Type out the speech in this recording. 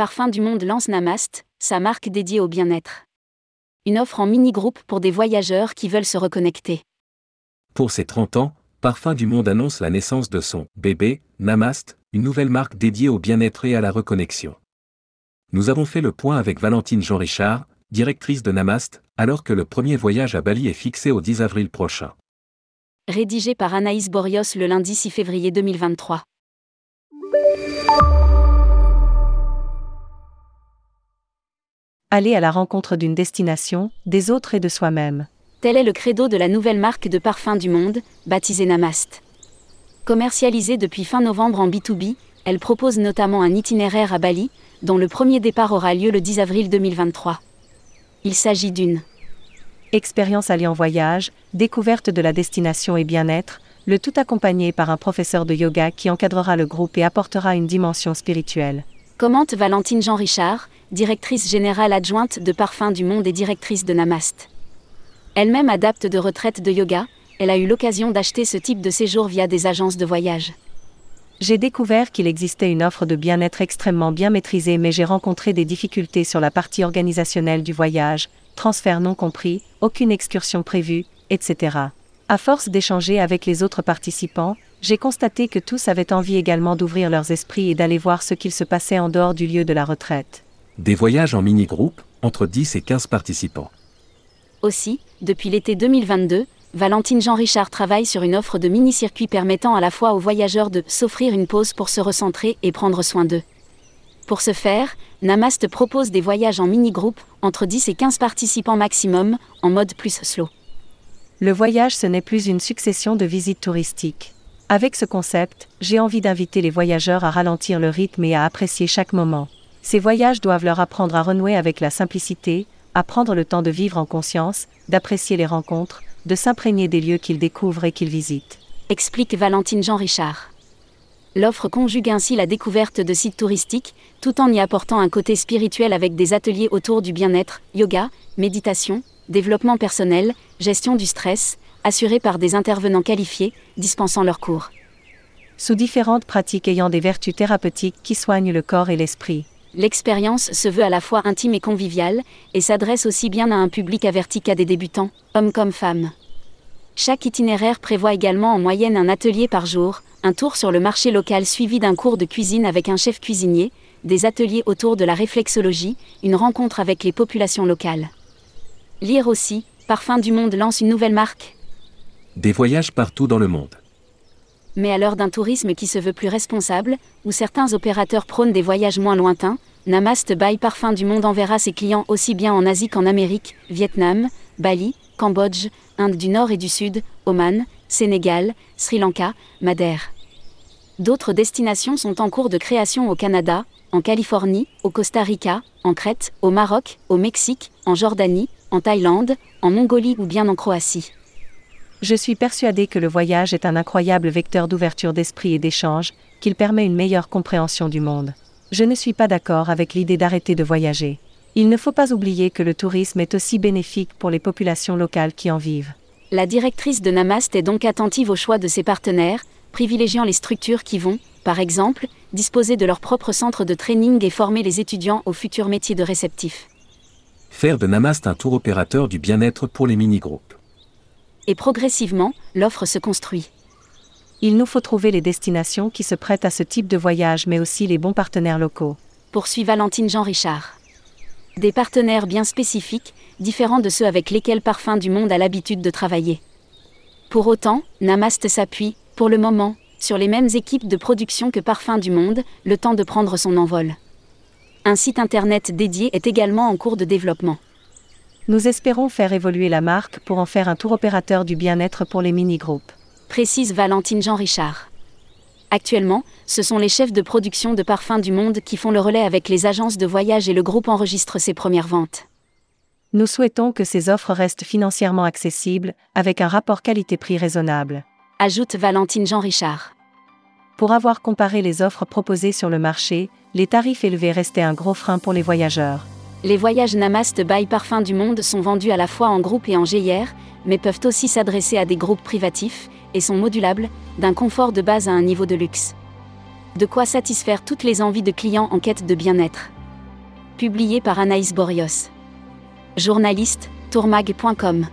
Parfum du Monde lance Namast, sa marque dédiée au bien-être. Une offre en mini-groupe pour des voyageurs qui veulent se reconnecter. Pour ses 30 ans, Parfum du Monde annonce la naissance de son bébé, Namast, une nouvelle marque dédiée au bien-être et à la reconnexion. Nous avons fait le point avec Valentine Jean-Richard, directrice de Namast, alors que le premier voyage à Bali est fixé au 10 avril prochain. Rédigé par Anaïs Borios le lundi 6 février 2023. Aller à la rencontre d'une destination, des autres et de soi-même. Tel est le credo de la nouvelle marque de parfum du monde, baptisée Namast. Commercialisée depuis fin novembre en B2B, elle propose notamment un itinéraire à Bali, dont le premier départ aura lieu le 10 avril 2023. Il s'agit d'une expérience alliant voyage, découverte de la destination et bien-être, le tout accompagné par un professeur de yoga qui encadrera le groupe et apportera une dimension spirituelle. Commente Valentine Jean Richard, directrice générale adjointe de Parfum du Monde et directrice de Namast. Elle-même adapte de retraite de yoga, elle a eu l'occasion d'acheter ce type de séjour via des agences de voyage. J'ai découvert qu'il existait une offre de bien-être extrêmement bien maîtrisée mais j'ai rencontré des difficultés sur la partie organisationnelle du voyage, transfert non compris, aucune excursion prévue, etc. À force d'échanger avec les autres participants, j'ai constaté que tous avaient envie également d'ouvrir leurs esprits et d'aller voir ce qu'il se passait en dehors du lieu de la retraite. Des voyages en mini-groupe, entre 10 et 15 participants. Aussi, depuis l'été 2022, Valentine Jean-Richard travaille sur une offre de mini-circuit permettant à la fois aux voyageurs de s'offrir une pause pour se recentrer et prendre soin d'eux. Pour ce faire, Namast propose des voyages en mini-groupe, entre 10 et 15 participants maximum, en mode plus slow. Le voyage, ce n'est plus une succession de visites touristiques. Avec ce concept, j'ai envie d'inviter les voyageurs à ralentir le rythme et à apprécier chaque moment. Ces voyages doivent leur apprendre à renouer avec la simplicité, à prendre le temps de vivre en conscience, d'apprécier les rencontres, de s'imprégner des lieux qu'ils découvrent et qu'ils visitent. Explique Valentine Jean Richard. L'offre conjugue ainsi la découverte de sites touristiques, tout en y apportant un côté spirituel avec des ateliers autour du bien-être, yoga, méditation, développement personnel, gestion du stress, assurés par des intervenants qualifiés, dispensant leurs cours. Sous différentes pratiques ayant des vertus thérapeutiques qui soignent le corps et l'esprit. L'expérience se veut à la fois intime et conviviale, et s'adresse aussi bien à un public averti qu'à des débutants, hommes comme femmes. Chaque itinéraire prévoit également en moyenne un atelier par jour, un tour sur le marché local suivi d'un cours de cuisine avec un chef cuisinier, des ateliers autour de la réflexologie, une rencontre avec les populations locales. Lire aussi, Parfum du Monde lance une nouvelle marque. Des voyages partout dans le monde. Mais à l'heure d'un tourisme qui se veut plus responsable, où certains opérateurs prônent des voyages moins lointains, Namast by Parfum du Monde enverra ses clients aussi bien en Asie qu'en Amérique, Vietnam, Bali, Cambodge, Inde du Nord et du Sud, Oman, Sénégal, Sri Lanka, Madère. D'autres destinations sont en cours de création au Canada, en Californie, au Costa Rica, en Crète, au Maroc, au Mexique, en Jordanie, en Thaïlande, en Mongolie ou bien en Croatie. Je suis persuadé que le voyage est un incroyable vecteur d'ouverture d'esprit et d'échange, qu'il permet une meilleure compréhension du monde. Je ne suis pas d'accord avec l'idée d'arrêter de voyager. Il ne faut pas oublier que le tourisme est aussi bénéfique pour les populations locales qui en vivent. La directrice de Namast est donc attentive au choix de ses partenaires, privilégiant les structures qui vont, par exemple, disposer de leur propre centre de training et former les étudiants aux futurs métiers de réceptifs. Faire de Namast un tour opérateur du bien-être pour les mini-groupes et progressivement, l'offre se construit. Il nous faut trouver les destinations qui se prêtent à ce type de voyage mais aussi les bons partenaires locaux. Poursuit Valentine Jean-Richard. Des partenaires bien spécifiques, différents de ceux avec lesquels Parfum du Monde a l'habitude de travailler. Pour autant, Namast s'appuie, pour le moment, sur les mêmes équipes de production que Parfum du Monde, le temps de prendre son envol. Un site internet dédié est également en cours de développement. Nous espérons faire évoluer la marque pour en faire un tour opérateur du bien-être pour les mini-groupes. Précise Valentine Jean-Richard. Actuellement, ce sont les chefs de production de parfums du monde qui font le relais avec les agences de voyage et le groupe enregistre ses premières ventes. Nous souhaitons que ces offres restent financièrement accessibles, avec un rapport qualité-prix raisonnable. Ajoute Valentine Jean-Richard. Pour avoir comparé les offres proposées sur le marché, les tarifs élevés restaient un gros frein pour les voyageurs. Les voyages Namast by Parfum du Monde sont vendus à la fois en groupe et en GIR, mais peuvent aussi s'adresser à des groupes privatifs, et sont modulables, d'un confort de base à un niveau de luxe. De quoi satisfaire toutes les envies de clients en quête de bien-être. Publié par Anaïs Borios. Journaliste, tourmag.com.